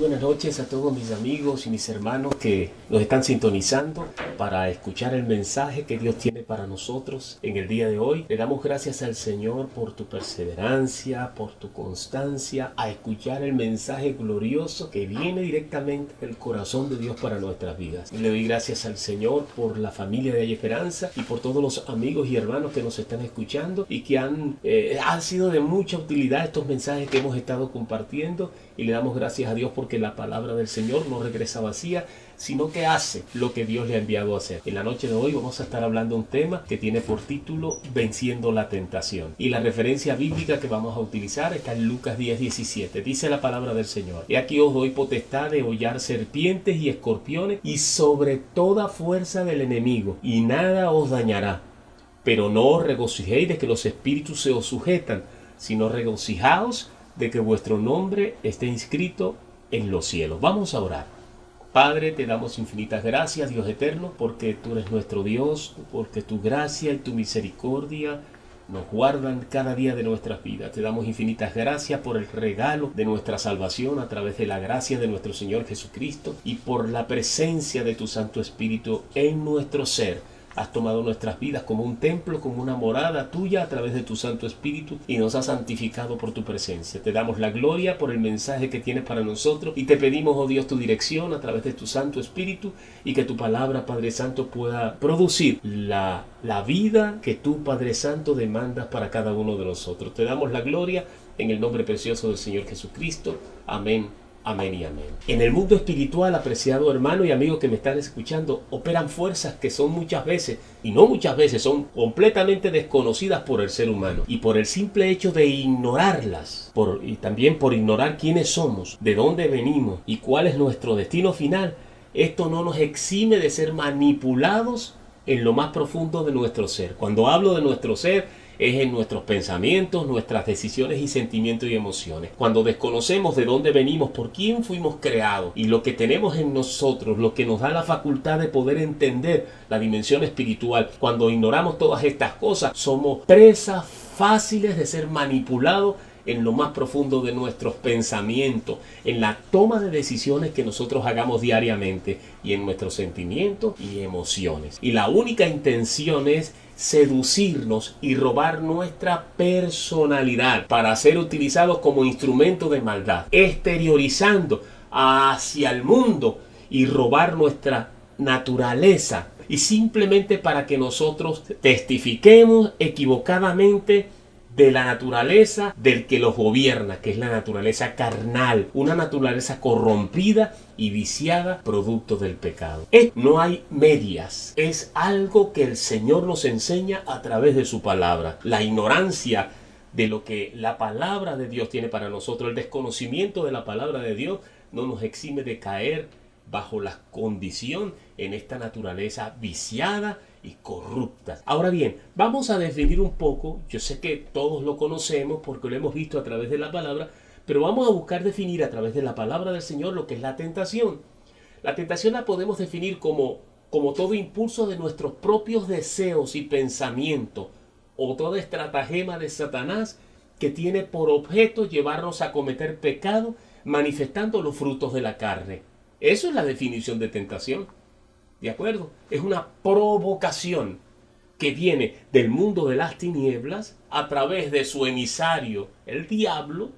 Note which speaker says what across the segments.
Speaker 1: buenas noches a todos mis amigos y mis hermanos que nos están sintonizando para escuchar el mensaje que Dios tiene para nosotros en el día de hoy. Le damos gracias al Señor por tu perseverancia, por tu constancia a escuchar el mensaje glorioso que viene directamente del corazón de Dios para nuestras vidas. Le doy gracias al Señor por la familia de Hay Esperanza y por todos los amigos y hermanos que nos están escuchando y que han, eh, han sido de mucha utilidad estos mensajes que hemos estado compartiendo y le damos gracias a Dios porque la palabra del Señor no regresa vacía, sino que hace lo que Dios le ha enviado a hacer. En la noche de hoy vamos a estar hablando un tema que tiene por título Venciendo la tentación. Y la referencia bíblica que vamos a utilizar está en Lucas 10, 17. Dice la palabra del Señor. He aquí os doy potestad de hollar serpientes y escorpiones y sobre toda fuerza del enemigo, y nada os dañará. Pero no os regocijéis de que los espíritus se os sujetan, sino regocijaos de que vuestro nombre esté inscrito en los cielos. Vamos a orar. Padre, te damos infinitas gracias, Dios eterno, porque tú eres nuestro Dios, porque tu gracia y tu misericordia nos guardan cada día de nuestras vidas. Te damos infinitas gracias por el regalo de nuestra salvación a través de la gracia de nuestro Señor Jesucristo y por la presencia de tu Santo Espíritu en nuestro ser Has tomado nuestras vidas como un templo, como una morada tuya a través de tu Santo Espíritu y nos has santificado por tu presencia. Te damos la gloria por el mensaje que tienes para nosotros y te pedimos, oh Dios, tu dirección a través de tu Santo Espíritu y que tu palabra, Padre Santo, pueda producir la, la vida que tú, Padre Santo, demandas para cada uno de nosotros. Te damos la gloria en el nombre precioso del Señor Jesucristo. Amén Amén y amén. En el mundo espiritual, apreciado hermano y amigo que me están escuchando, operan fuerzas que son muchas veces, y no muchas veces, son completamente desconocidas por el ser humano. Y por el simple hecho de ignorarlas, y también por ignorar quiénes somos, de dónde venimos y cuál es nuestro destino final, esto no nos exime de ser manipulados en lo más profundo de nuestro ser. Cuando hablo de nuestro ser, es en nuestros pensamientos, nuestras decisiones y sentimientos y emociones. Cuando desconocemos de dónde venimos, por quién fuimos creados y lo que tenemos en nosotros, lo que nos da la facultad de poder entender la dimensión espiritual, cuando ignoramos todas estas cosas, somos presas fáciles de ser manipulados en lo más profundo de nuestros pensamientos, en la toma de decisiones que nosotros hagamos diariamente y en nuestros sentimientos y emociones. Y la única intención es seducirnos y robar nuestra personalidad para ser utilizados como instrumento de maldad, exteriorizando hacia el mundo y robar nuestra naturaleza y simplemente para que nosotros testifiquemos equivocadamente de la naturaleza del que los gobierna, que es la naturaleza carnal, una naturaleza corrompida y viciada producto del pecado. no hay medias, es algo que el Señor nos enseña a través de su palabra. La ignorancia de lo que la palabra de Dios tiene para nosotros, el desconocimiento de la palabra de Dios no nos exime de caer bajo la condición en esta naturaleza viciada y corruptas. Ahora bien, vamos a definir un poco, yo sé que todos lo conocemos porque lo hemos visto a través de la palabra, pero vamos a buscar definir a través de la palabra del Señor lo que es la tentación. La tentación la podemos definir como, como todo impulso de nuestros propios deseos y pensamientos o toda estratagema de Satanás que tiene por objeto llevarnos a cometer pecado manifestando los frutos de la carne. Eso es la definición de tentación. ¿De acuerdo? Es una provocación que viene del mundo de las tinieblas a través de su emisario, el diablo,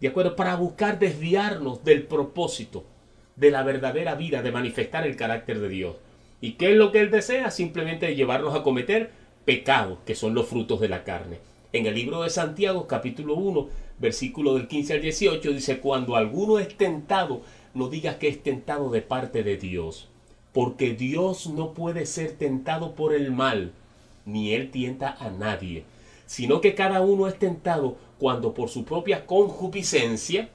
Speaker 1: ¿de acuerdo? Para buscar desviarnos del propósito de la verdadera vida, de manifestar el carácter de Dios. ¿Y qué es lo que él desea? Simplemente llevarnos a cometer pecados, que son los frutos de la carne. En el libro de Santiago, capítulo 1, versículo del 15 al 18, dice, cuando alguno es tentado, no digas que es tentado de parte de Dios porque Dios no puede ser tentado por el mal, ni Él tienta a nadie, sino que cada uno es tentado cuando por su propia concupiscencia,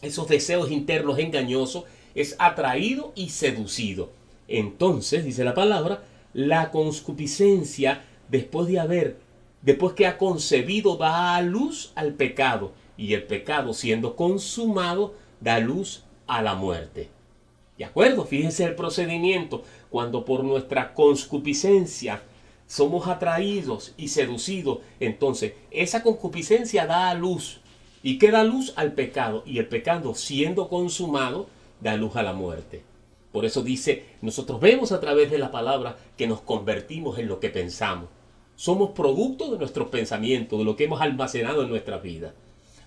Speaker 1: esos deseos internos engañosos, es atraído y seducido. Entonces, dice la palabra, la concupiscencia, después de haber, después que ha concebido, da a luz al pecado, y el pecado siendo consumado, da luz a la muerte. ¿De acuerdo? Fíjense el procedimiento. Cuando por nuestra concupiscencia somos atraídos y seducidos, entonces esa concupiscencia da a luz y que da luz al pecado, y el pecado siendo consumado da luz a la muerte. Por eso dice, nosotros vemos a través de la palabra que nos convertimos en lo que pensamos. Somos producto de nuestros pensamientos, de lo que hemos almacenado en nuestra vida.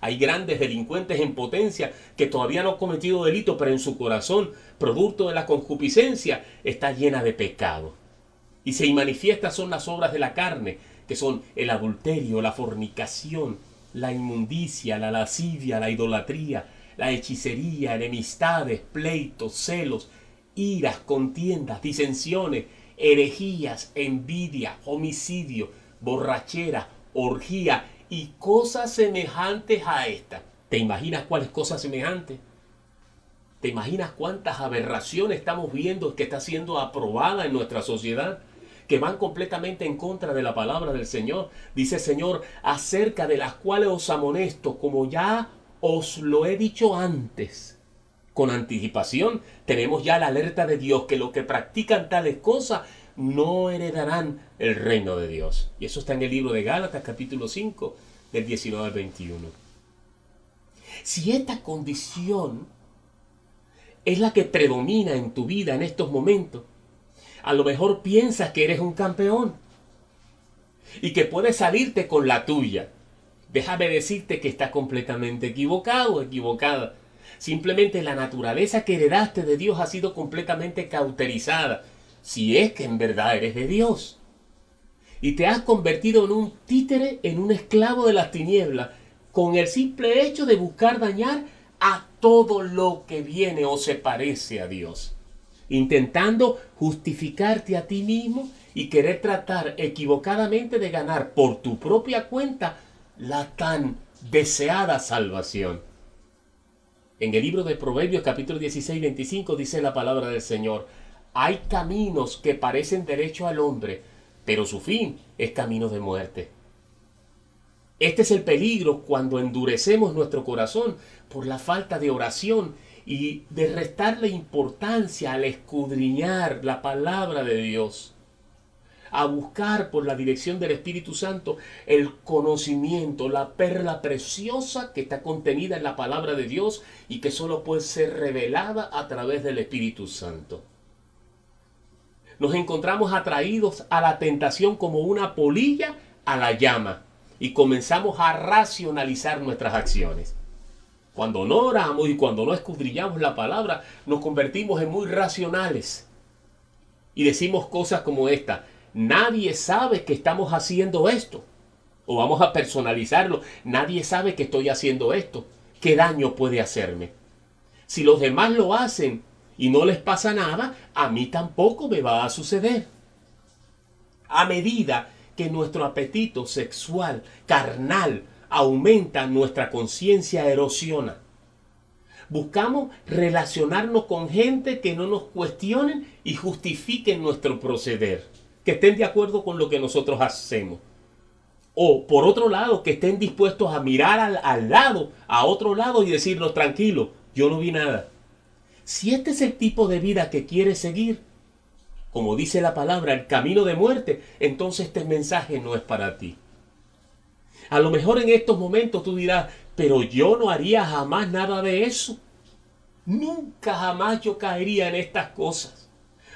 Speaker 1: Hay grandes delincuentes en potencia que todavía no han cometido delito, pero en su corazón, producto de la concupiscencia, está llena de pecado. Y se manifiesta son las obras de la carne, que son el adulterio, la fornicación, la inmundicia, la lascivia, la idolatría, la hechicería, enemistades, pleitos, celos, iras, contiendas, disensiones, herejías, envidia, homicidio, borrachera, orgía y cosas semejantes a esta. ¿Te imaginas cuáles cosas semejantes? ¿Te imaginas cuántas aberraciones estamos viendo que está siendo aprobada en nuestra sociedad? que van completamente en contra de la palabra del Señor. Dice Señor, acerca de las cuales os amonesto, como ya os lo he dicho antes. Con anticipación tenemos ya la alerta de Dios que los que practican tales cosas no heredarán el reino de Dios. Y eso está en el libro de Gálatas capítulo 5 del 19 al 21. Si esta condición es la que predomina en tu vida en estos momentos, a lo mejor piensas que eres un campeón y que puedes salirte con la tuya. Déjame decirte que estás completamente equivocado equivocada. Simplemente la naturaleza que heredaste de Dios ha sido completamente cauterizada, si es que en verdad eres de Dios. Y te has convertido en un títere, en un esclavo de las tinieblas, con el simple hecho de buscar dañar a todo lo que viene o se parece a Dios intentando justificarte a ti mismo y querer tratar equivocadamente de ganar por tu propia cuenta la tan deseada salvación. En el libro de Proverbios capítulo 16, 25 dice la palabra del Señor, hay caminos que parecen derecho al hombre, pero su fin es camino de muerte. Este es el peligro cuando endurecemos nuestro corazón por la falta de oración y de restarle importancia al escudriñar la palabra de Dios, a buscar por la dirección del Espíritu Santo el conocimiento, la perla preciosa que está contenida en la palabra de Dios y que solo puede ser revelada a través del Espíritu Santo. Nos encontramos atraídos a la tentación como una polilla a la llama y comenzamos a racionalizar nuestras acciones. Cuando no oramos y cuando no escudriñamos la palabra, nos convertimos en muy racionales. Y decimos cosas como esta. Nadie sabe que estamos haciendo esto. O vamos a personalizarlo. Nadie sabe que estoy haciendo esto. ¿Qué daño puede hacerme? Si los demás lo hacen y no les pasa nada, a mí tampoco me va a suceder. A medida que nuestro apetito sexual, carnal, aumenta, nuestra conciencia erosiona. Buscamos relacionarnos con gente que no nos cuestionen y justifiquen nuestro proceder, que estén de acuerdo con lo que nosotros hacemos. O por otro lado, que estén dispuestos a mirar al, al lado, a otro lado y decirnos, tranquilo, yo no vi nada. Si este es el tipo de vida que quieres seguir, como dice la palabra, el camino de muerte, entonces este mensaje no es para ti. A lo mejor en estos momentos tú dirás, pero yo no haría jamás nada de eso. Nunca jamás yo caería en estas cosas,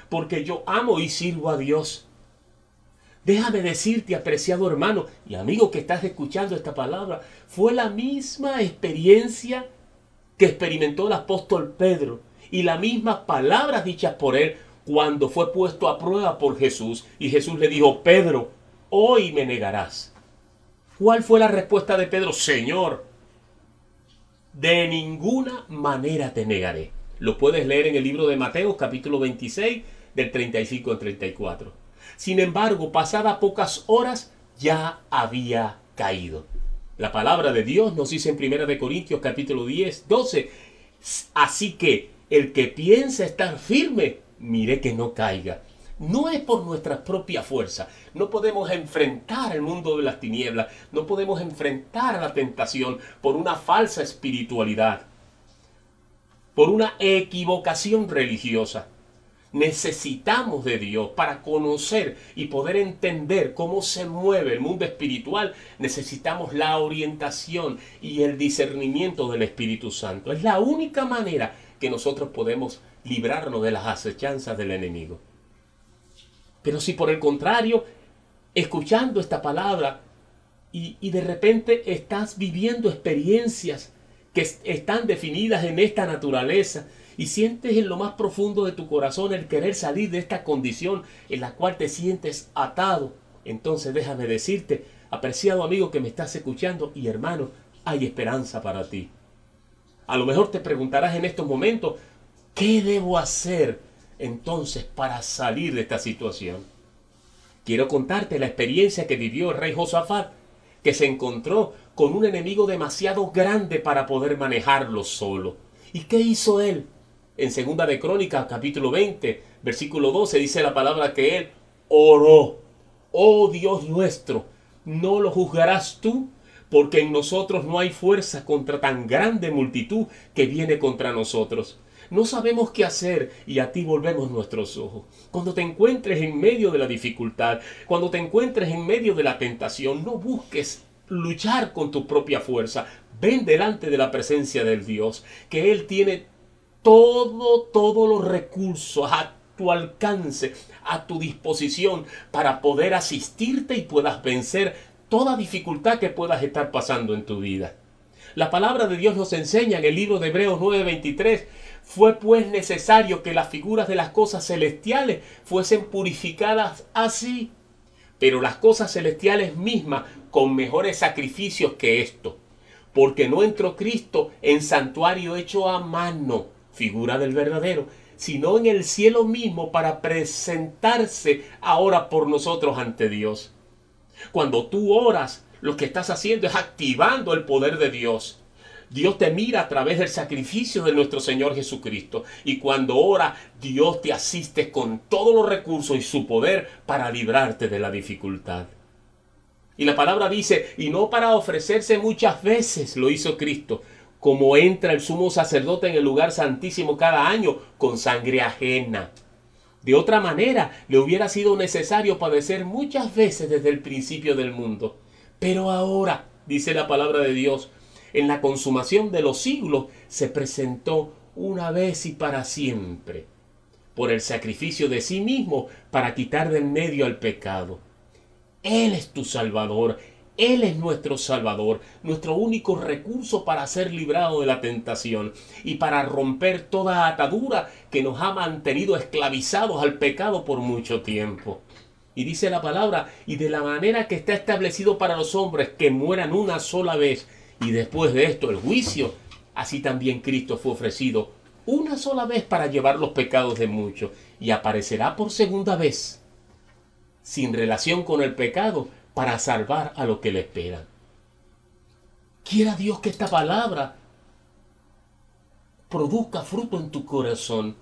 Speaker 1: porque yo amo y sirvo a Dios. Déjame decirte, apreciado hermano y amigo que estás escuchando esta palabra, fue la misma experiencia que experimentó el apóstol Pedro y las mismas palabras dichas por él cuando fue puesto a prueba por Jesús y Jesús le dijo, Pedro, hoy me negarás. ¿Cuál fue la respuesta de Pedro? Señor, de ninguna manera te negaré. Lo puedes leer en el libro de Mateo capítulo 26 del 35 al 34. Sin embargo, pasadas pocas horas ya había caído. La palabra de Dios nos dice en 1 de Corintios capítulo 10, 12, así que el que piensa estar firme, mire que no caiga no es por nuestra propia fuerza. No podemos enfrentar el mundo de las tinieblas, no podemos enfrentar la tentación por una falsa espiritualidad, por una equivocación religiosa. necesitamos de Dios para conocer y poder entender cómo se mueve el mundo espiritual, necesitamos la orientación y el discernimiento del Espíritu Santo. Es la única manera que nosotros podemos librarnos de las acechanzas del enemigo. Pero si por el contrario, escuchando esta palabra y, y de repente estás viviendo experiencias que están definidas en esta naturaleza, y sientes en lo más profundo de tu corazón el querer salir de esta condición en la cual te sientes atado, entonces déjame decirte, apreciado amigo que me estás escuchando y hermano, hay esperanza para ti. A lo mejor te preguntarás en estos momentos, ¿qué debo hacer entonces para salir de esta situación? Quiero contarte la experiencia que vivió el rey Josafat, que se encontró con un enemigo demasiado grande para poder manejarlo solo. ¿Y qué hizo él? En Segunda de Crónicas, capítulo 20, versículo 12, dice la palabra que él oró. Oh Dios nuestro, ¿no lo juzgarás tú? Porque en nosotros no hay fuerza contra tan grande multitud que viene contra nosotros. No sabemos qué hacer y a ti volvemos nuestros ojos. Cuando te encuentres en medio de la dificultad, cuando te encuentres en medio de la tentación, no busques luchar con tu propia fuerza. Ven delante de la presencia del Dios, que Él tiene todo, todos los recursos a tu alcance, a tu disposición para poder asistirte y puedas vencer toda dificultad que puedas estar pasando en tu vida. La palabra de Dios nos enseña en el libro de Hebreos 9:23, fue pues necesario que las figuras de las cosas celestiales fuesen purificadas así, pero las cosas celestiales mismas con mejores sacrificios que esto, porque no entró Cristo en santuario hecho a mano, figura del verdadero, sino en el cielo mismo para presentarse ahora por nosotros ante Dios. Cuando tú oras, lo que estás haciendo es activando el poder de Dios. Dios te mira a través del sacrificio de nuestro Señor Jesucristo. Y cuando ora, Dios te asiste con todos los recursos y su poder para librarte de la dificultad. Y la palabra dice, y no para ofrecerse muchas veces lo hizo Cristo, como entra el sumo sacerdote en el lugar santísimo cada año con sangre ajena. De otra manera, le hubiera sido necesario padecer muchas veces desde el principio del mundo. Pero ahora, dice la palabra de Dios, en la consumación de los siglos se presentó una vez y para siempre, por el sacrificio de sí mismo para quitar de en medio al pecado. Él es tu Salvador, él es nuestro Salvador, nuestro único recurso para ser librado de la tentación y para romper toda atadura que nos ha mantenido esclavizados al pecado por mucho tiempo. Y dice la palabra, y de la manera que está establecido para los hombres que mueran una sola vez y después de esto el juicio, así también Cristo fue ofrecido una sola vez para llevar los pecados de muchos y aparecerá por segunda vez sin relación con el pecado para salvar a los que le esperan. Quiera Dios que esta palabra produzca fruto en tu corazón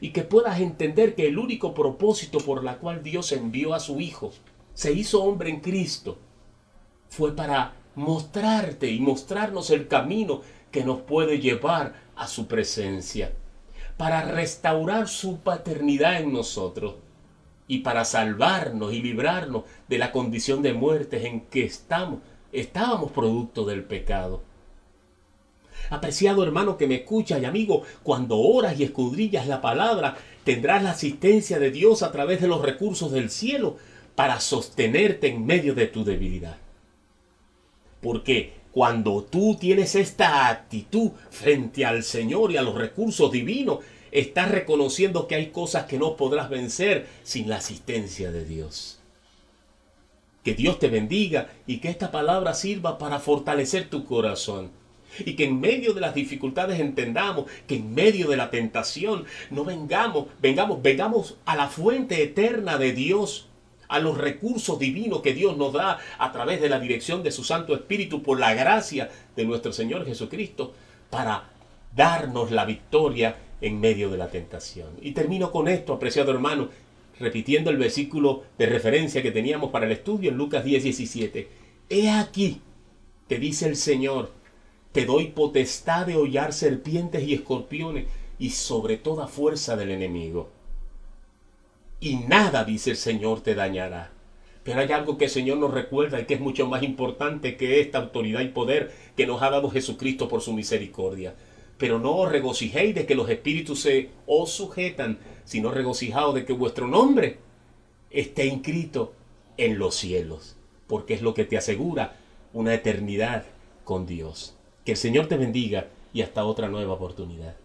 Speaker 1: y que puedas entender que el único propósito por la cual Dios envió a su Hijo, se hizo hombre en Cristo, fue para mostrarte y mostrarnos el camino que nos puede llevar a su presencia, para restaurar su paternidad en nosotros y para salvarnos y librarnos de la condición de muerte en que estamos, estábamos producto del pecado. Apreciado hermano que me escucha y amigo, cuando oras y escudrillas la palabra, tendrás la asistencia de Dios a través de los recursos del cielo para sostenerte en medio de tu debilidad. Porque cuando tú tienes esta actitud frente al Señor y a los recursos divinos, estás reconociendo que hay cosas que no podrás vencer sin la asistencia de Dios. Que Dios te bendiga y que esta palabra sirva para fortalecer tu corazón. Y que en medio de las dificultades entendamos que en medio de la tentación no vengamos, vengamos, vengamos a la fuente eterna de Dios, a los recursos divinos que Dios nos da a través de la dirección de su Santo Espíritu por la gracia de nuestro Señor Jesucristo para darnos la victoria en medio de la tentación. Y termino con esto, apreciado hermano, repitiendo el versículo de referencia que teníamos para el estudio en Lucas 10, 17. He aquí, te dice el Señor, te doy potestad de hollar serpientes y escorpiones y sobre toda fuerza del enemigo. y nada, dice el Señor, te dañará. Pero hay algo que el Señor nos recuerda y que es mucho más importante que esta autoridad y poder que nos ha dado Jesucristo por su misericordia. Pero no os regocijéis de que los espíritus se os sujetan, sino regocijaos de que vuestro nombre esté inscrito en los cielos, porque es lo que te asegura una eternidad con Dios. Que el Señor te bendiga y hasta otra nueva oportunidad.